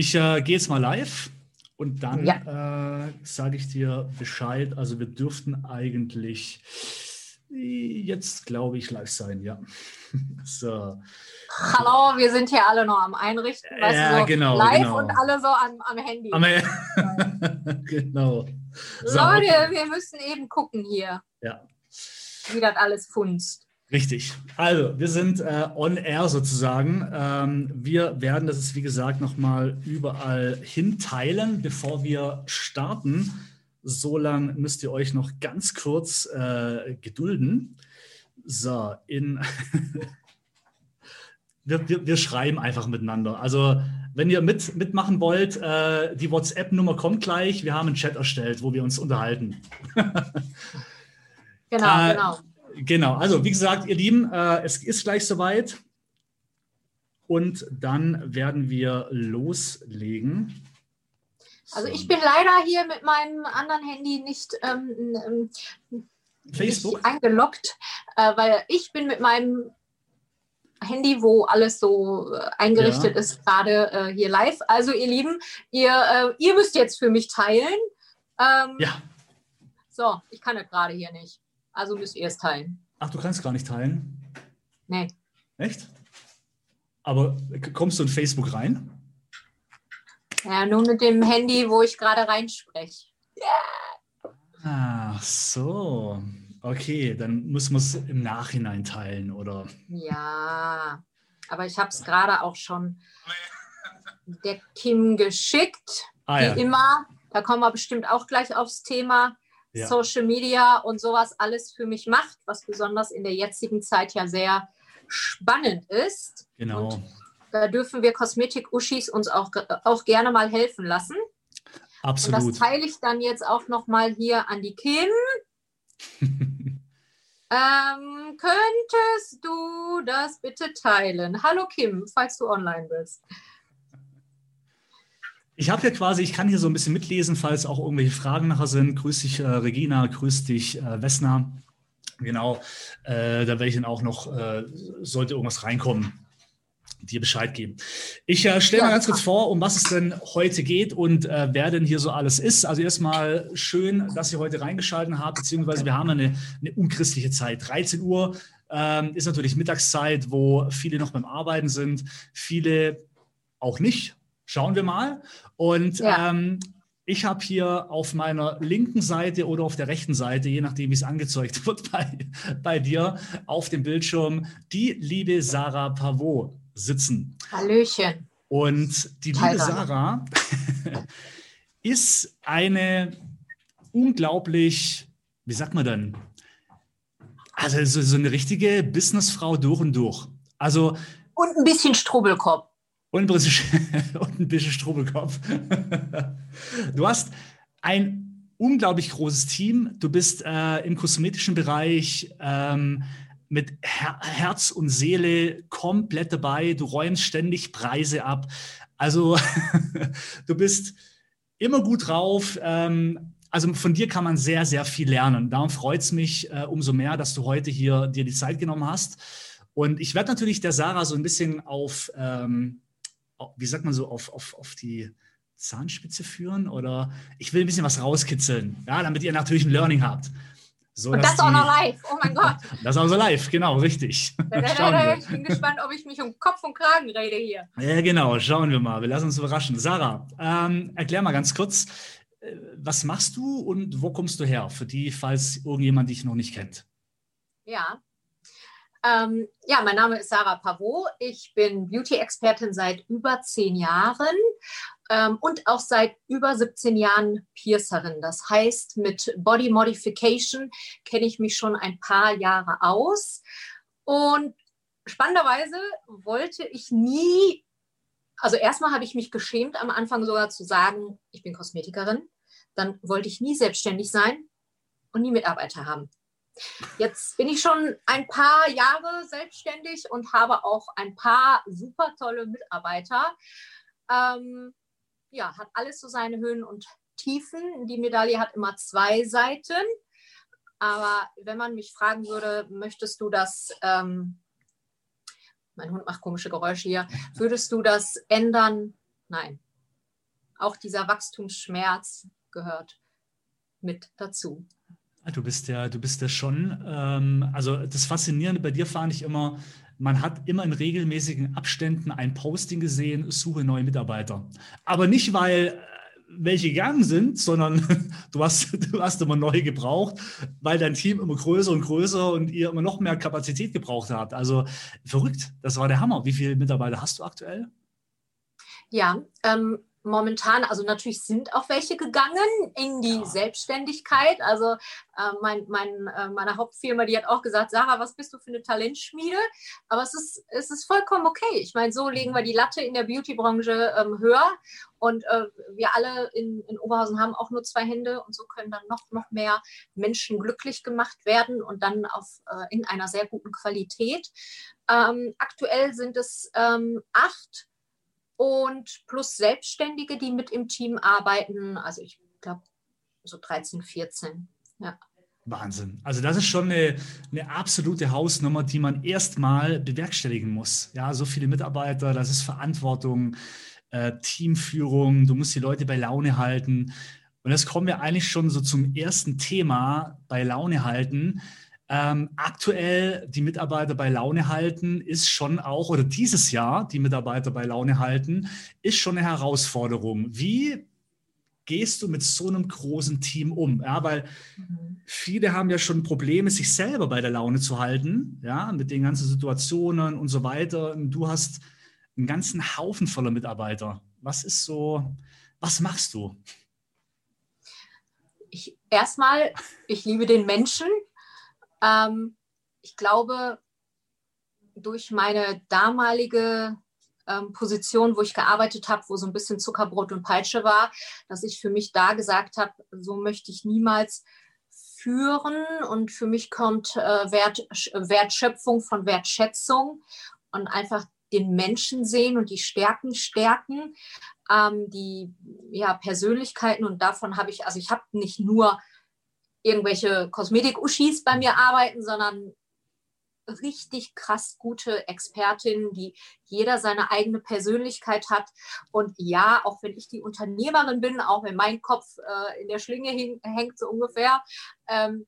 Ich äh, gehe jetzt mal live und dann ja. äh, sage ich dir Bescheid. Also wir dürften eigentlich jetzt, glaube ich, live sein, ja. so. Hallo, wir sind hier alle noch am Einrichten. Weißt ja, so genau. Live genau. und alle so am, am Handy. Am, genau. So, Leute, wir müssen eben gucken hier. Ja. Wie das alles funzt. Richtig. Also, wir sind äh, on air sozusagen. Ähm, wir werden das ist, wie gesagt, nochmal überall hinteilen, bevor wir starten. So lange müsst ihr euch noch ganz kurz äh, gedulden. So, in. wir, wir, wir, schreiben einfach miteinander. Also, wenn ihr mit, mitmachen wollt, äh, die WhatsApp-Nummer kommt gleich. Wir haben einen Chat erstellt, wo wir uns unterhalten. genau, äh, genau. Genau, also wie gesagt, ihr Lieben, äh, es ist gleich soweit. Und dann werden wir loslegen. Also ich bin leider hier mit meinem anderen Handy nicht, ähm, Facebook? Nicht eingeloggt, äh, weil ich bin mit meinem Handy, wo alles so äh, eingerichtet ja. ist, gerade äh, hier live. Also ihr Lieben, ihr, äh, ihr müsst jetzt für mich teilen. Ähm, ja. So, ich kann das gerade hier nicht. Also müsst ihr es teilen. Ach, du kannst gar nicht teilen? Nee. Echt? Aber kommst du in Facebook rein? Ja, nur mit dem Handy, wo ich gerade reinspreche. Yeah. Ach so. Okay, dann muss man es im Nachhinein teilen, oder? Ja, aber ich habe es gerade auch schon der Kim geschickt. Ah, wie ja. immer. Da kommen wir bestimmt auch gleich aufs Thema ja. Social Media und sowas alles für mich macht, was besonders in der jetzigen Zeit ja sehr spannend ist. Genau. Und da dürfen wir Kosmetik-Uschis uns auch, auch gerne mal helfen lassen. Absolut. Und das teile ich dann jetzt auch nochmal hier an die Kim. ähm, könntest du das bitte teilen? Hallo Kim, falls du online bist. Ich habe ja quasi, ich kann hier so ein bisschen mitlesen, falls auch irgendwelche Fragen nachher sind. Grüß dich, äh, Regina, grüß dich, äh, Wessner. Genau, äh, da werde ich dann auch noch, äh, sollte irgendwas reinkommen, dir Bescheid geben. Ich äh, stelle mal ganz kurz vor, um was es denn heute geht und äh, wer denn hier so alles ist. Also erstmal schön, dass ihr heute reingeschaltet habt, beziehungsweise wir haben eine, eine unchristliche Zeit. 13 Uhr ähm, ist natürlich Mittagszeit, wo viele noch beim Arbeiten sind, viele auch nicht, Schauen wir mal. Und ja. ähm, ich habe hier auf meiner linken Seite oder auf der rechten Seite, je nachdem, wie es angezeigt wird bei, bei dir, auf dem Bildschirm die liebe Sarah Pavot sitzen. Hallöchen. Und die liebe Sarah ist eine unglaublich, wie sagt man denn? Also so, so eine richtige Businessfrau durch und durch. Also und ein bisschen Strubbelkopf. Und ein bisschen, und Strubelkopf. Du hast ein unglaublich großes Team. Du bist äh, im kosmetischen Bereich ähm, mit Her Herz und Seele komplett dabei. Du räumst ständig Preise ab. Also du bist immer gut drauf. Ähm, also von dir kann man sehr, sehr viel lernen. Darum freut es mich äh, umso mehr, dass du heute hier dir die Zeit genommen hast. Und ich werde natürlich der Sarah so ein bisschen auf ähm, wie sagt man so, auf, auf, auf die Zahnspitze führen oder ich will ein bisschen was rauskitzeln, ja, damit ihr natürlich ein Learning habt. So, und das die, auch noch live, oh mein Gott. das auch so live, genau, richtig. ich bin gespannt, ob ich mich um Kopf und Kragen rede hier. Ja, genau, schauen wir mal, wir lassen uns überraschen. Sarah, ähm, erklär mal ganz kurz, äh, was machst du und wo kommst du her, für die, falls irgendjemand dich noch nicht kennt? Ja, ähm, ja, mein Name ist Sarah Pavot. Ich bin Beauty-Expertin seit über zehn Jahren ähm, und auch seit über 17 Jahren Piercerin. Das heißt, mit Body Modification kenne ich mich schon ein paar Jahre aus. Und spannenderweise wollte ich nie, also erstmal habe ich mich geschämt, am Anfang sogar zu sagen, ich bin Kosmetikerin. Dann wollte ich nie selbstständig sein und nie Mitarbeiter haben. Jetzt bin ich schon ein paar Jahre selbstständig und habe auch ein paar super tolle Mitarbeiter. Ähm, ja, hat alles so seine Höhen und Tiefen. Die Medaille hat immer zwei Seiten. Aber wenn man mich fragen würde, möchtest du das, ähm, mein Hund macht komische Geräusche hier, würdest du das ändern? Nein. auch dieser Wachstumsschmerz gehört mit dazu. Du bist ja, du bist ja schon, ähm, also das Faszinierende bei dir fand ich immer, man hat immer in regelmäßigen Abständen ein Posting gesehen, suche neue Mitarbeiter. Aber nicht, weil äh, welche gegangen sind, sondern du hast, du hast immer neu gebraucht, weil dein Team immer größer und größer und ihr immer noch mehr Kapazität gebraucht habt. Also verrückt, das war der Hammer. Wie viele Mitarbeiter hast du aktuell? Ja, ähm, momentan, also natürlich sind auch welche gegangen in die ja. Selbstständigkeit. Also äh, mein, mein, äh, meine Hauptfirma, die hat auch gesagt, Sarah, was bist du für eine Talentschmiede? Aber es ist, es ist vollkommen okay. Ich meine, so legen wir die Latte in der Beautybranche ähm, höher. Und äh, wir alle in, in Oberhausen haben auch nur zwei Hände und so können dann noch, noch mehr Menschen glücklich gemacht werden und dann auf, äh, in einer sehr guten Qualität. Ähm, aktuell sind es ähm, acht und plus Selbstständige, die mit im Team arbeiten. Also ich glaube so 13, 14. Ja. Wahnsinn. Also das ist schon eine, eine absolute Hausnummer, die man erstmal bewerkstelligen muss. Ja, so viele Mitarbeiter, das ist Verantwortung, äh, Teamführung, du musst die Leute bei Laune halten. Und das kommen wir eigentlich schon so zum ersten Thema bei Laune halten. Ähm, aktuell die Mitarbeiter bei Laune halten ist schon auch, oder dieses Jahr die Mitarbeiter bei Laune halten, ist schon eine Herausforderung. Wie gehst du mit so einem großen Team um? Ja, weil mhm. viele haben ja schon Probleme, sich selber bei der Laune zu halten, ja, mit den ganzen Situationen und so weiter. Und du hast einen ganzen Haufen voller Mitarbeiter. Was ist so, was machst du? Ich, erstmal, ich liebe den Menschen ähm, ich glaube, durch meine damalige ähm, Position, wo ich gearbeitet habe, wo so ein bisschen Zuckerbrot und Peitsche war, dass ich für mich da gesagt habe, so möchte ich niemals führen. Und für mich kommt äh, Wert, Wertschöpfung von Wertschätzung und einfach den Menschen sehen und die Stärken stärken, ähm, die ja, Persönlichkeiten. Und davon habe ich, also ich habe nicht nur irgendwelche Kosmetik-Uschis bei mir arbeiten, sondern richtig krass gute Expertinnen, die jeder seine eigene Persönlichkeit hat. Und ja, auch wenn ich die Unternehmerin bin, auch wenn mein Kopf äh, in der Schlinge hängt, so ungefähr, ähm,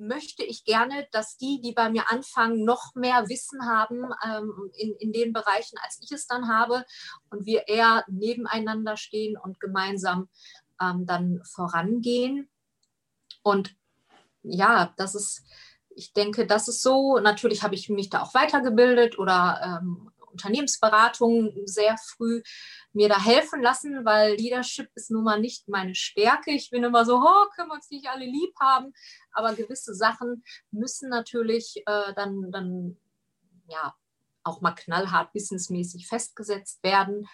möchte ich gerne, dass die, die bei mir anfangen, noch mehr Wissen haben ähm, in, in den Bereichen, als ich es dann habe und wir eher nebeneinander stehen und gemeinsam ähm, dann vorangehen. Und ja, das ist, ich denke, das ist so. Natürlich habe ich mich da auch weitergebildet oder ähm, Unternehmensberatung sehr früh mir da helfen lassen, weil Leadership ist nun mal nicht meine Stärke. Ich bin immer so, oh, können wir uns nicht alle lieb haben, aber gewisse Sachen müssen natürlich äh, dann, dann ja auch mal knallhart businessmäßig festgesetzt werden.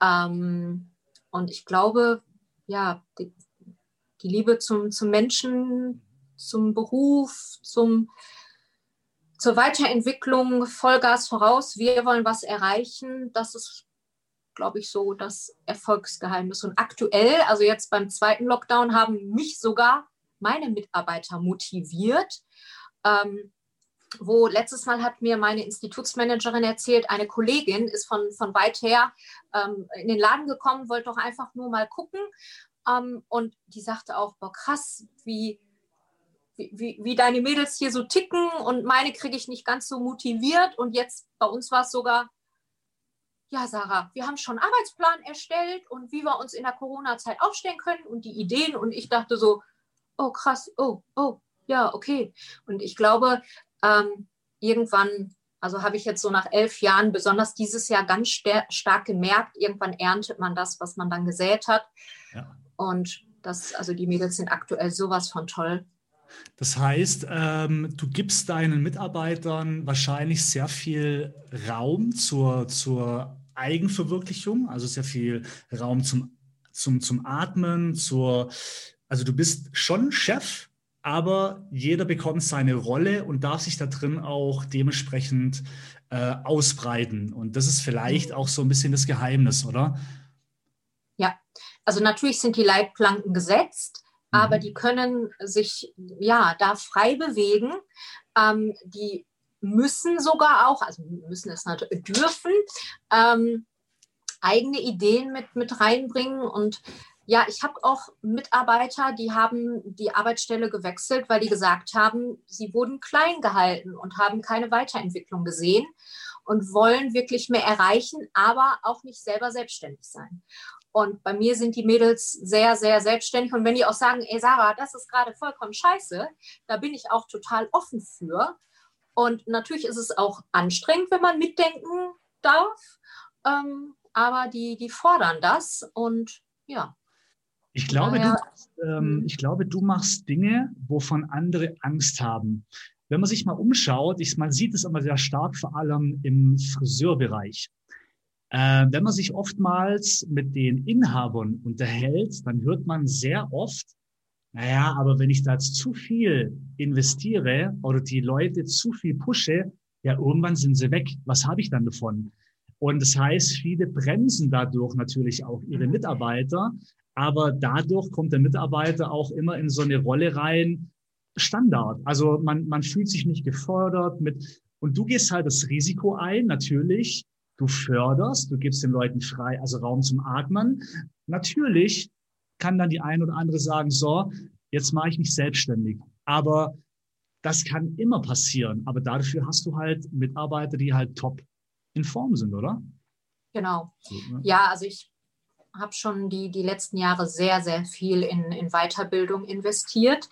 Ähm, und ich glaube, ja, die, die Liebe zum, zum Menschen, zum Beruf, zum, zur Weiterentwicklung, Vollgas voraus. Wir wollen was erreichen. Das ist, glaube ich, so das Erfolgsgeheimnis. Und aktuell, also jetzt beim zweiten Lockdown, haben mich sogar meine Mitarbeiter motiviert. Ähm, wo letztes Mal hat mir meine Institutsmanagerin erzählt, eine Kollegin ist von, von weit her ähm, in den Laden gekommen, wollte doch einfach nur mal gucken ähm, und die sagte auch, boah, krass, wie, wie, wie deine Mädels hier so ticken und meine kriege ich nicht ganz so motiviert. Und jetzt bei uns war es sogar, ja, Sarah, wir haben schon einen Arbeitsplan erstellt und wie wir uns in der Corona-Zeit aufstellen können und die Ideen. Und ich dachte so, oh krass, oh, oh, ja, okay. Und ich glaube, ähm, irgendwann, also habe ich jetzt so nach elf Jahren, besonders dieses Jahr ganz stark gemerkt, irgendwann erntet man das, was man dann gesät hat. Ja. Und das, also die Mädels sind aktuell sowas von toll. Das heißt, ähm, du gibst deinen Mitarbeitern wahrscheinlich sehr viel Raum zur, zur Eigenverwirklichung, also sehr viel Raum zum, zum, zum Atmen, zur, also du bist schon Chef, aber jeder bekommt seine Rolle und darf sich da drin auch dementsprechend äh, ausbreiten. Und das ist vielleicht mhm. auch so ein bisschen das Geheimnis, oder? Also natürlich sind die Leitplanken gesetzt, mhm. aber die können sich ja da frei bewegen. Ähm, die müssen sogar auch, also müssen es natürlich dürfen, ähm, eigene Ideen mit, mit reinbringen. Und ja, ich habe auch Mitarbeiter, die haben die Arbeitsstelle gewechselt, weil die gesagt haben, sie wurden klein gehalten und haben keine Weiterentwicklung gesehen und wollen wirklich mehr erreichen, aber auch nicht selber selbstständig sein. Und bei mir sind die Mädels sehr, sehr selbstständig. Und wenn die auch sagen, ey Sarah, das ist gerade vollkommen scheiße, da bin ich auch total offen für. Und natürlich ist es auch anstrengend, wenn man mitdenken darf. Ähm, aber die, die fordern das und ja. Ich glaube, du, ähm, hm. ich glaube, du machst Dinge, wovon andere Angst haben. Wenn man sich mal umschaut, ich, man sieht es immer sehr stark, vor allem im Friseurbereich. Äh, wenn man sich oftmals mit den Inhabern unterhält, dann hört man sehr oft, naja, aber wenn ich da jetzt zu viel investiere oder die Leute zu viel pushe, ja, irgendwann sind sie weg. Was habe ich dann davon? Und das heißt, viele bremsen dadurch natürlich auch ihre Mitarbeiter, aber dadurch kommt der Mitarbeiter auch immer in so eine Rolle rein, Standard. Also man, man fühlt sich nicht gefordert mit, und du gehst halt das Risiko ein, natürlich, du förderst, du gibst den Leuten frei, also Raum zum Atmen. Natürlich kann dann die ein oder andere sagen, so, jetzt mache ich mich selbstständig. Aber das kann immer passieren. Aber dafür hast du halt Mitarbeiter, die halt top in Form sind, oder? Genau. Ne? Ja, also ich habe schon die, die letzten Jahre sehr, sehr viel in, in Weiterbildung investiert.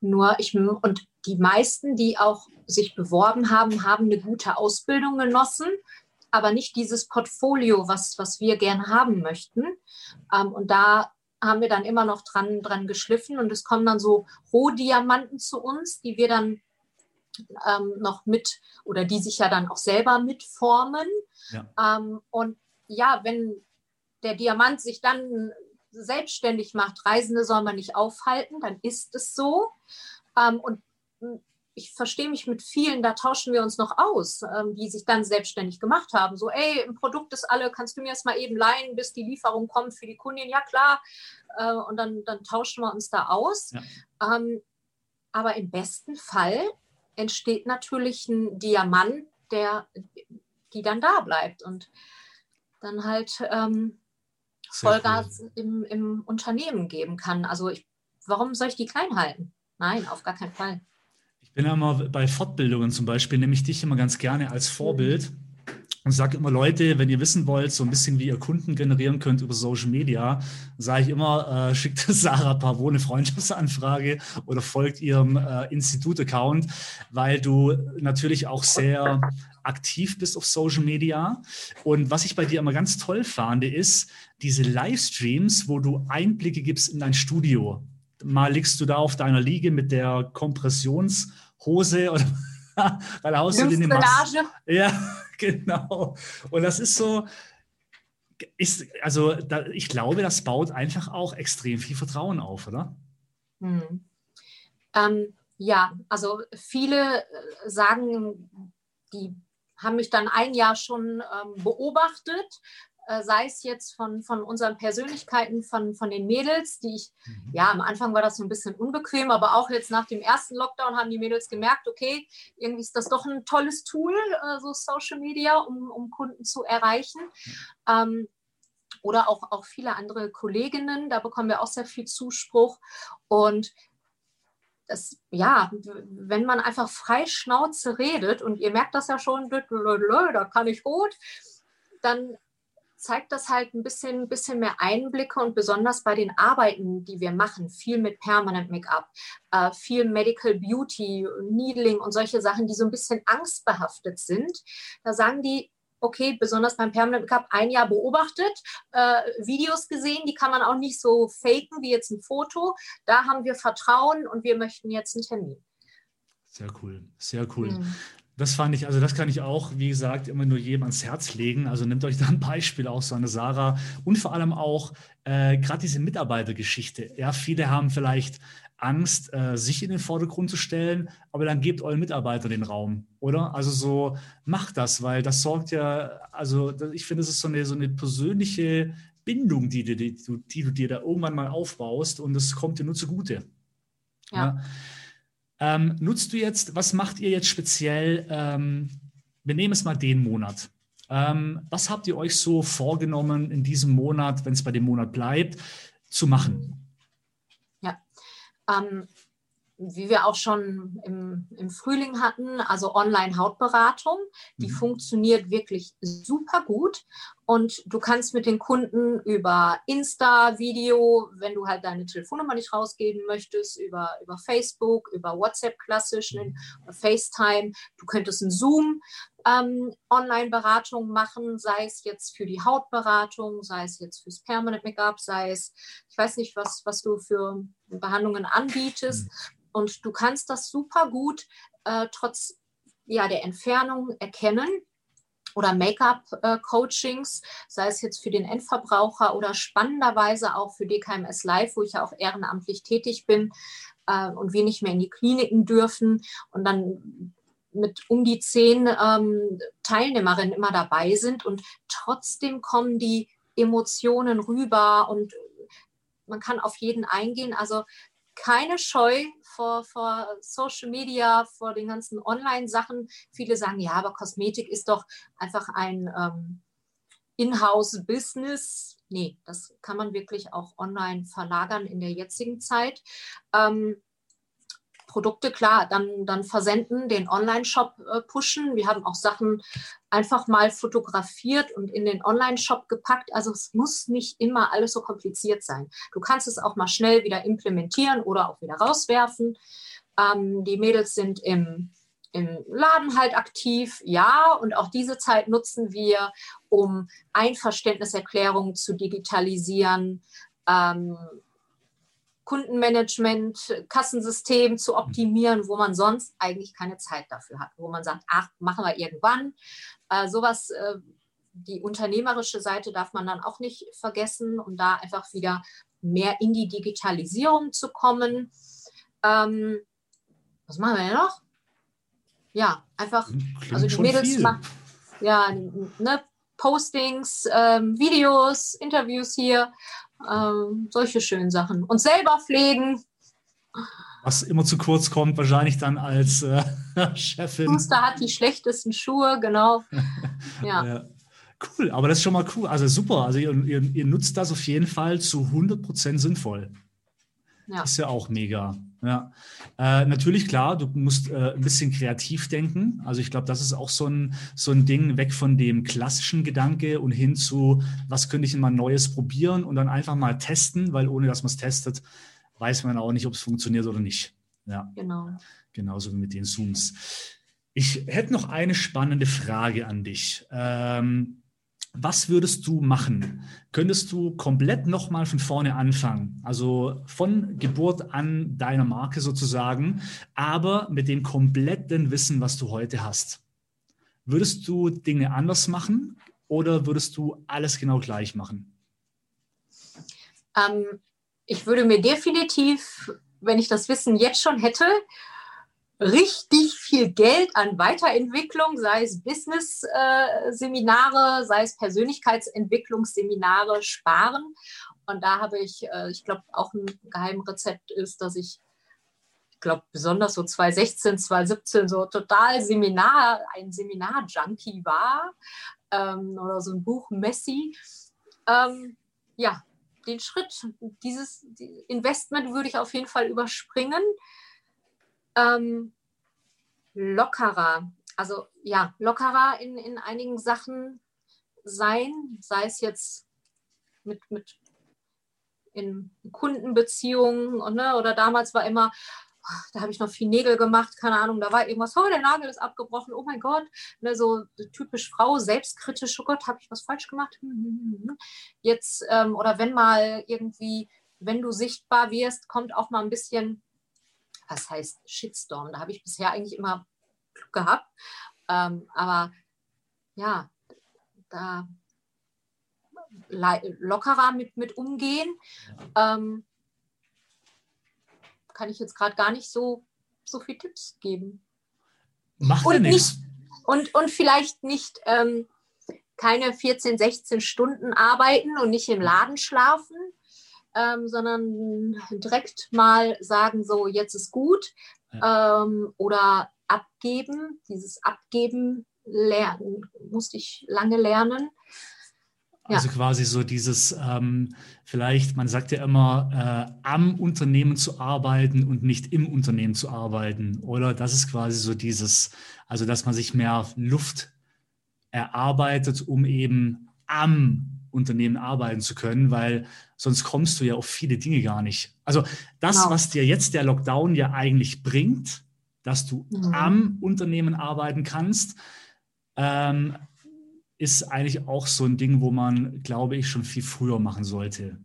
Nur ich und die meisten, die auch sich beworben haben, haben eine gute Ausbildung genossen, aber nicht dieses Portfolio, was, was wir gerne haben möchten. Ähm, und da haben wir dann immer noch dran, dran geschliffen und es kommen dann so Rohdiamanten zu uns, die wir dann ähm, noch mit oder die sich ja dann auch selber mitformen. Ja. Ähm, und ja, wenn der Diamant sich dann selbstständig macht, Reisende soll man nicht aufhalten, dann ist es so. Ähm, und ich verstehe mich mit vielen, da tauschen wir uns noch aus, ähm, die sich dann selbstständig gemacht haben. So, ey, ein Produkt ist alle, kannst du mir das mal eben leihen, bis die Lieferung kommt für die Kundin? Ja, klar. Äh, und dann, dann tauschen wir uns da aus. Ja. Ähm, aber im besten Fall entsteht natürlich ein Diamant, der, die dann da bleibt und dann halt ähm, Vollgas im, im Unternehmen geben kann. Also ich, warum soll ich die klein halten? Nein, auf gar keinen Fall. Bin ja immer bei Fortbildungen zum Beispiel, nehme ich dich immer ganz gerne als Vorbild. Und sage immer, Leute, wenn ihr wissen wollt, so ein bisschen wie ihr Kunden generieren könnt über Social Media, sage ich immer, äh, schickt Sarah Pavot eine Freundschaftsanfrage oder folgt ihrem äh, Institut-Account, weil du natürlich auch sehr aktiv bist auf Social Media. Und was ich bei dir immer ganz toll fand, ist diese Livestreams, wo du Einblicke gibst in dein Studio. Mal liegst du da auf deiner Liege mit der Kompressionshose oder weil haust du den Ja, genau. Und das ist so, ist, also da, ich glaube, das baut einfach auch extrem viel Vertrauen auf, oder? Hm. Ähm, ja, also viele äh, sagen, die haben mich dann ein Jahr schon ähm, beobachtet sei es jetzt von, von unseren Persönlichkeiten, von, von den Mädels, die ich, mhm. ja, am Anfang war das so ein bisschen unbequem, aber auch jetzt nach dem ersten Lockdown haben die Mädels gemerkt, okay, irgendwie ist das doch ein tolles Tool, äh, so Social Media, um, um Kunden zu erreichen. Mhm. Ähm, oder auch, auch viele andere Kolleginnen, da bekommen wir auch sehr viel Zuspruch. Und das, ja, wenn man einfach frei Schnauze redet und ihr merkt das ja schon, da kann ich gut, dann zeigt das halt ein bisschen, bisschen mehr Einblicke und besonders bei den Arbeiten, die wir machen, viel mit Permanent Make-up, äh, viel Medical Beauty, Needling und solche Sachen, die so ein bisschen angstbehaftet sind. Da sagen die, okay, besonders beim Permanent Make-up ein Jahr beobachtet, äh, Videos gesehen, die kann man auch nicht so faken wie jetzt ein Foto. Da haben wir Vertrauen und wir möchten jetzt einen Termin. Sehr cool, sehr cool. Mhm. Das fand ich, also das kann ich auch, wie gesagt, immer nur jedem ans Herz legen. Also nehmt euch da ein Beispiel aus, so eine Sarah und vor allem auch äh, gerade diese Mitarbeitergeschichte. Ja, viele haben vielleicht Angst, äh, sich in den Vordergrund zu stellen, aber dann gebt euren Mitarbeitern den Raum, oder? Also so macht das, weil das sorgt ja, also ich finde, es ist so eine, so eine persönliche Bindung, die, die, die, die, du dir da irgendwann mal aufbaust und das kommt dir nur zugute. ja? ja? Ähm, nutzt du jetzt, was macht ihr jetzt speziell? Ähm, wir nehmen es mal den Monat. Ähm, was habt ihr euch so vorgenommen in diesem Monat, wenn es bei dem Monat bleibt, zu machen? Ja, ähm, wie wir auch schon im, im Frühling hatten, also Online-Hautberatung, die mhm. funktioniert wirklich super gut. Und du kannst mit den Kunden über Insta-Video, wenn du halt deine Telefonnummer nicht rausgeben möchtest, über, über Facebook, über WhatsApp klassisch, mhm. FaceTime, du könntest ein Zoom ähm, Online-Beratung machen, sei es jetzt für die Hautberatung, sei es jetzt fürs Permanent Make-up, sei es, ich weiß nicht, was, was du für Behandlungen anbietest. Mhm. Und du kannst das super gut äh, trotz ja, der Entfernung erkennen oder Make-up-Coachings, sei es jetzt für den Endverbraucher oder spannenderweise auch für DKMS Live, wo ich ja auch ehrenamtlich tätig bin äh, und wir nicht mehr in die Kliniken dürfen und dann mit um die zehn ähm, Teilnehmerinnen immer dabei sind und trotzdem kommen die Emotionen rüber und man kann auf jeden eingehen. Also keine Scheu vor, vor Social Media, vor den ganzen Online-Sachen. Viele sagen, ja, aber Kosmetik ist doch einfach ein ähm, In-house-Business. Nee, das kann man wirklich auch online verlagern in der jetzigen Zeit. Ähm, Produkte, klar, dann, dann versenden, den Online-Shop äh, pushen. Wir haben auch Sachen einfach mal fotografiert und in den Online-Shop gepackt. Also es muss nicht immer alles so kompliziert sein. Du kannst es auch mal schnell wieder implementieren oder auch wieder rauswerfen. Ähm, die Mädels sind im, im Laden halt aktiv, ja, und auch diese Zeit nutzen wir, um Einverständniserklärungen zu digitalisieren. Ähm, Kundenmanagement, Kassensystem zu optimieren, wo man sonst eigentlich keine Zeit dafür hat, wo man sagt, ach, machen wir irgendwann. Äh, sowas, äh, die unternehmerische Seite darf man dann auch nicht vergessen, um da einfach wieder mehr in die Digitalisierung zu kommen. Ähm, was machen wir denn noch? Ja, einfach, Klingt also die Mädels machen, ja, ne, Postings, ähm, Videos, Interviews hier ähm, solche schönen Sachen. Und selber pflegen. Was immer zu kurz kommt, wahrscheinlich dann als äh, Chefin. Schuster hat die schlechtesten Schuhe, genau. ja. ja. Cool, aber das ist schon mal cool. Also super. Also ihr, ihr, ihr nutzt das auf jeden Fall zu 100% sinnvoll. Ja. Ist ja auch mega. Ja. Äh, natürlich, klar, du musst äh, ein bisschen kreativ denken. Also ich glaube, das ist auch so ein, so ein Ding weg von dem klassischen Gedanke und hin zu, was könnte ich denn mal Neues probieren und dann einfach mal testen, weil ohne dass man es testet, weiß man auch nicht, ob es funktioniert oder nicht. Ja. Genau. Genauso wie mit den Zooms. Ich hätte noch eine spannende Frage an dich. Ähm, was würdest du machen? Könntest du komplett nochmal von vorne anfangen? Also von Geburt an deiner Marke sozusagen, aber mit dem kompletten Wissen, was du heute hast. Würdest du Dinge anders machen oder würdest du alles genau gleich machen? Ähm, ich würde mir definitiv, wenn ich das Wissen jetzt schon hätte, richtig viel Geld an Weiterentwicklung, sei es Business-Seminare, sei es Persönlichkeitsentwicklungsseminare sparen. Und da habe ich, äh, ich glaube, auch ein Geheimrezept ist, dass ich, ich glaube, besonders so 2016, 2017 so total Seminar, ein Seminar-Junkie war ähm, oder so ein Buch Messi. Ähm, ja, den Schritt, dieses Investment würde ich auf jeden Fall überspringen ähm, lockerer, also ja, lockerer in, in einigen Sachen sein, sei es jetzt mit, mit in Kundenbeziehungen ne, oder damals war immer, da habe ich noch viel Nägel gemacht, keine Ahnung, da war irgendwas, oh, der Nagel ist abgebrochen, oh mein Gott, ne, so typisch Frau, selbstkritisch, oh Gott, habe ich was falsch gemacht? Hm, hm, hm, Jetzt, ähm, oder wenn mal irgendwie, wenn du sichtbar wirst, kommt auch mal ein bisschen was heißt Shitstorm? Da habe ich bisher eigentlich immer Glück gehabt. Ähm, aber ja, da lockerer mit, mit umgehen. Ähm, kann ich jetzt gerade gar nicht so, so viele Tipps geben. Macht und nichts. Und, und vielleicht nicht ähm, keine 14, 16 Stunden arbeiten und nicht im Laden schlafen, ähm, sondern direkt mal sagen, so jetzt ist gut ja. ähm, oder abgeben. Dieses Abgeben lernen, musste ich lange lernen. Also ja. quasi so dieses, ähm, vielleicht, man sagt ja immer, äh, am Unternehmen zu arbeiten und nicht im Unternehmen zu arbeiten. Oder das ist quasi so dieses, also dass man sich mehr Luft erarbeitet, um eben am Unternehmen arbeiten zu können, weil sonst kommst du ja auf viele Dinge gar nicht. Also das, genau. was dir jetzt der Lockdown ja eigentlich bringt, dass du mhm. am Unternehmen arbeiten kannst, ähm, ist eigentlich auch so ein Ding, wo man, glaube ich, schon viel früher machen sollte.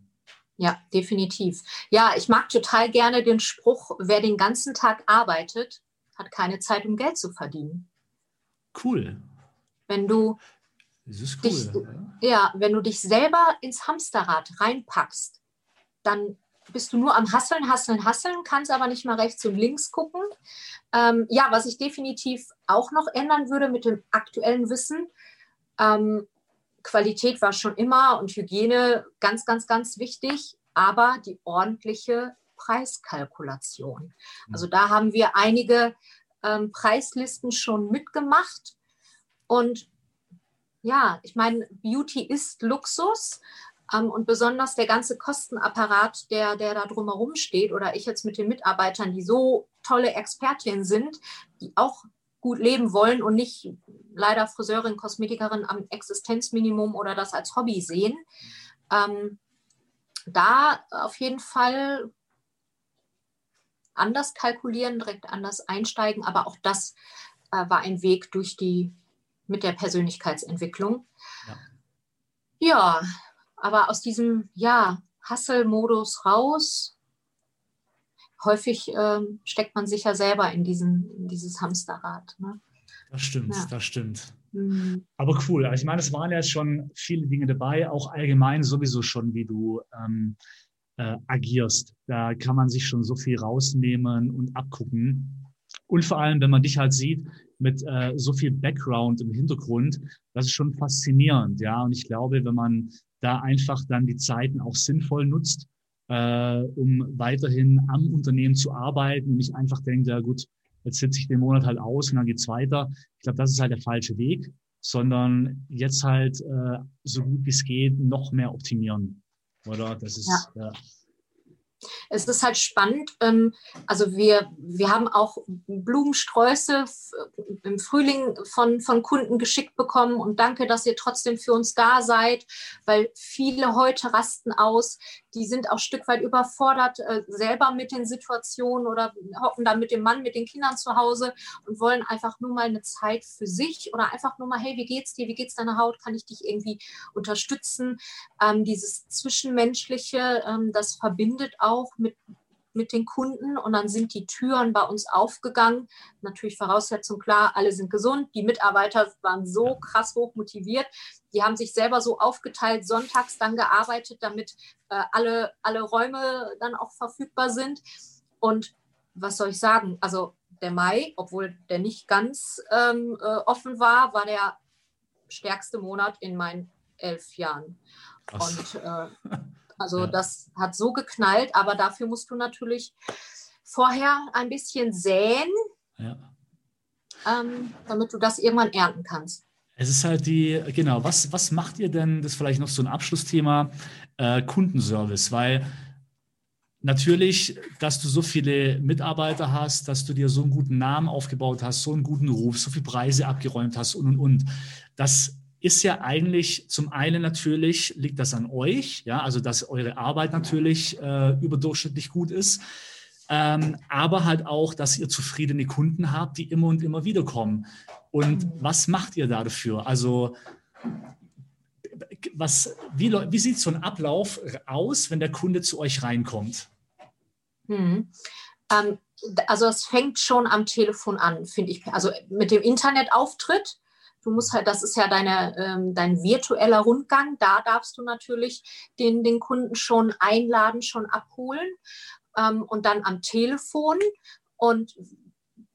Ja, definitiv. Ja, ich mag total gerne den Spruch, wer den ganzen Tag arbeitet, hat keine Zeit, um Geld zu verdienen. Cool. Wenn du das ist cool. Dich, ja, wenn du dich selber ins Hamsterrad reinpackst, dann bist du nur am Hasseln, Hasseln, Hasseln, kannst aber nicht mal rechts und links gucken. Ähm, ja, was ich definitiv auch noch ändern würde mit dem aktuellen Wissen, ähm, Qualität war schon immer und Hygiene ganz, ganz, ganz wichtig, aber die ordentliche Preiskalkulation. Also da haben wir einige ähm, Preislisten schon mitgemacht. Und ja, ich meine, Beauty ist Luxus. Ähm, und besonders der ganze Kostenapparat, der, der da drumherum steht, oder ich jetzt mit den Mitarbeitern, die so tolle Expertinnen sind, die auch gut leben wollen und nicht leider Friseurin, Kosmetikerin am Existenzminimum oder das als Hobby sehen. Ähm, da auf jeden Fall anders kalkulieren, direkt anders einsteigen, aber auch das äh, war ein Weg durch die mit der Persönlichkeitsentwicklung. Ja, ja aber aus diesem ja, Hustle-Modus raus häufig ähm, steckt man sich ja selber in, diesen, in dieses Hamsterrad. Ne? Das stimmt, ja. das stimmt. Mhm. Aber cool. Also ich meine, es waren ja schon viele Dinge dabei, auch allgemein sowieso schon, wie du ähm, äh, agierst. Da kann man sich schon so viel rausnehmen und abgucken. Und vor allem, wenn man dich halt sieht mit äh, so viel Background im Hintergrund, das ist schon faszinierend, ja. Und ich glaube, wenn man da einfach dann die Zeiten auch sinnvoll nutzt, äh, um weiterhin am Unternehmen zu arbeiten und nicht einfach denkt, ja gut, jetzt sitze ich den Monat halt aus und dann geht's weiter. Ich glaube, das ist halt der falsche Weg, sondern jetzt halt äh, so gut wie es geht noch mehr optimieren. Oder das ist ja. ja es ist halt spannend. Ähm, also wir, wir haben auch Blumensträuße im Frühling von, von Kunden geschickt bekommen und danke, dass ihr trotzdem für uns da seid, weil viele heute rasten aus. Die sind auch ein Stück weit überfordert äh, selber mit den Situationen oder hocken dann mit dem Mann, mit den Kindern zu Hause und wollen einfach nur mal eine Zeit für sich oder einfach nur mal, hey, wie geht's dir? Wie geht's deiner Haut? Kann ich dich irgendwie unterstützen? Ähm, dieses Zwischenmenschliche, ähm, das verbindet auch mit, mit den Kunden und dann sind die Türen bei uns aufgegangen. Natürlich Voraussetzung klar, alle sind gesund. Die Mitarbeiter waren so krass hoch motiviert. Die haben sich selber so aufgeteilt, sonntags dann gearbeitet, damit äh, alle, alle Räume dann auch verfügbar sind. Und was soll ich sagen? Also der Mai, obwohl der nicht ganz ähm, äh, offen war, war der stärkste Monat in meinen elf Jahren. Und äh, Also ja. das hat so geknallt, aber dafür musst du natürlich vorher ein bisschen säen, ja. ähm, damit du das irgendwann ernten kannst. Es ist halt die, genau, was, was macht ihr denn, das ist vielleicht noch so ein Abschlussthema, äh, Kundenservice, weil natürlich, dass du so viele Mitarbeiter hast, dass du dir so einen guten Namen aufgebaut hast, so einen guten Ruf, so viele Preise abgeräumt hast und, und, und, das ist ja eigentlich zum einen natürlich, liegt das an euch, ja, also dass eure Arbeit natürlich äh, überdurchschnittlich gut ist, ähm, aber halt auch, dass ihr zufriedene Kunden habt, die immer und immer wieder kommen. Und was macht ihr da dafür? Also was, wie, wie sieht so ein Ablauf aus, wenn der Kunde zu euch reinkommt? Hm. Ähm, also es fängt schon am Telefon an, finde ich. Also mit dem Internetauftritt Du musst halt, das ist ja deine, ähm, dein virtueller Rundgang. Da darfst du natürlich den, den Kunden schon einladen, schon abholen ähm, und dann am Telefon. Und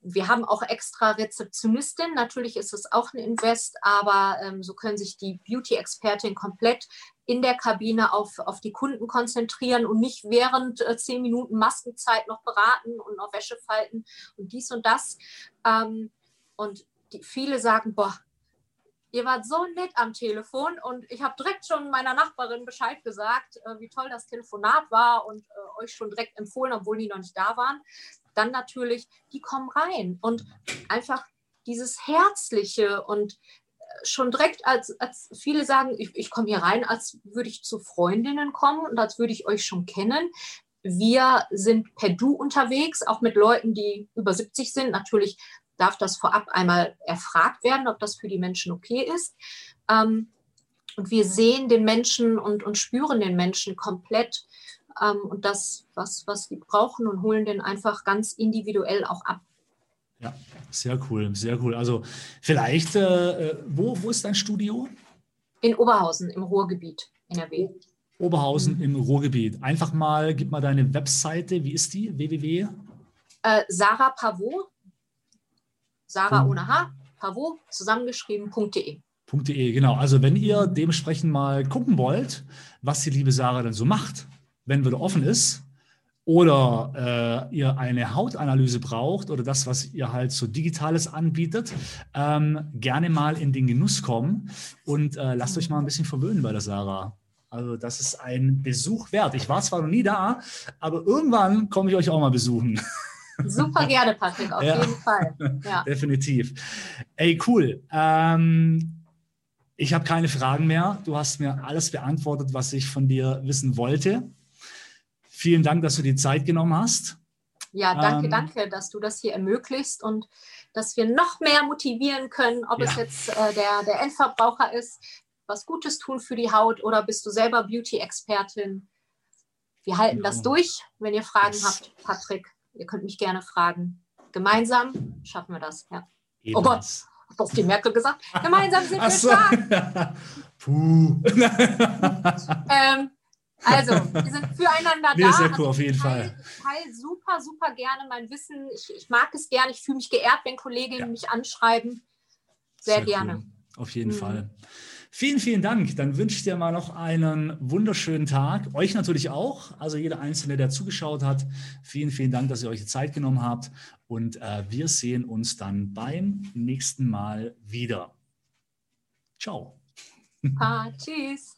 wir haben auch extra Rezeptionistin. Natürlich ist es auch ein Invest, aber ähm, so können sich die Beauty-Expertin komplett in der Kabine auf, auf die Kunden konzentrieren und nicht während äh, zehn Minuten Maskenzeit noch beraten und noch Wäsche falten und dies und das. Ähm, und die, viele sagen, boah, ihr wart so nett am Telefon und ich habe direkt schon meiner Nachbarin Bescheid gesagt, äh, wie toll das Telefonat war und äh, euch schon direkt empfohlen, obwohl die noch nicht da waren. Dann natürlich, die kommen rein und einfach dieses Herzliche und äh, schon direkt, als, als viele sagen, ich, ich komme hier rein, als würde ich zu Freundinnen kommen und als würde ich euch schon kennen. Wir sind per Du unterwegs, auch mit Leuten, die über 70 sind. Natürlich darf das vorab einmal erfragt werden, ob das für die Menschen okay ist. Ähm, und wir sehen den Menschen und, und spüren den Menschen komplett ähm, und das, was, was die brauchen und holen den einfach ganz individuell auch ab. Ja, sehr cool, sehr cool. Also vielleicht, äh, äh wo, wo ist dein Studio? In Oberhausen im Ruhrgebiet, NRW. Oberhausen mhm. im Ruhrgebiet. Einfach mal, gib mal deine Webseite, wie ist die? www? Äh, Sarah Pavot, Sarah hm. ohne H, Pavot, zusammengeschrieben.de. .de, genau. Also wenn ihr dementsprechend mal gucken wollt, was die liebe Sarah denn so macht, wenn wieder offen ist, oder äh, ihr eine Hautanalyse braucht oder das, was ihr halt so Digitales anbietet, ähm, gerne mal in den Genuss kommen und äh, lasst euch mal ein bisschen verwöhnen bei der Sarah. Also das ist ein Besuch wert. Ich war zwar noch nie da, aber irgendwann komme ich euch auch mal besuchen. Super gerne, Patrick, auf ja. jeden Fall. Ja. Definitiv. Ey, cool. Ähm, ich habe keine Fragen mehr. Du hast mir alles beantwortet, was ich von dir wissen wollte. Vielen Dank, dass du die Zeit genommen hast. Ja, danke, ähm, danke, dass du das hier ermöglicht und dass wir noch mehr motivieren können, ob ja. es jetzt äh, der, der Endverbraucher ist, was Gutes tun für die Haut oder bist du selber Beauty-Expertin. Wir halten genau. das durch. Wenn ihr Fragen yes. habt, Patrick, Ihr könnt mich gerne fragen. Gemeinsam schaffen wir das. Ja. Oh Gott, hat doch die Merkel gesagt. Gemeinsam sind wir so. stark. Puh. ähm, also, wir sind füreinander nee, da. Sehr cool, auf jeden Fall. Ich teile super, super gerne mein Wissen. Ich, ich mag es gerne. Ich fühle mich geehrt, wenn Kolleginnen ja. mich anschreiben. Sehr, sehr gerne. Cool. Auf jeden mhm. Fall. Vielen, vielen Dank. Dann wünsche ich dir mal noch einen wunderschönen Tag. Euch natürlich auch, also jeder Einzelne, der zugeschaut hat. Vielen, vielen Dank, dass ihr euch die Zeit genommen habt. Und äh, wir sehen uns dann beim nächsten Mal wieder. Ciao. Ah, tschüss.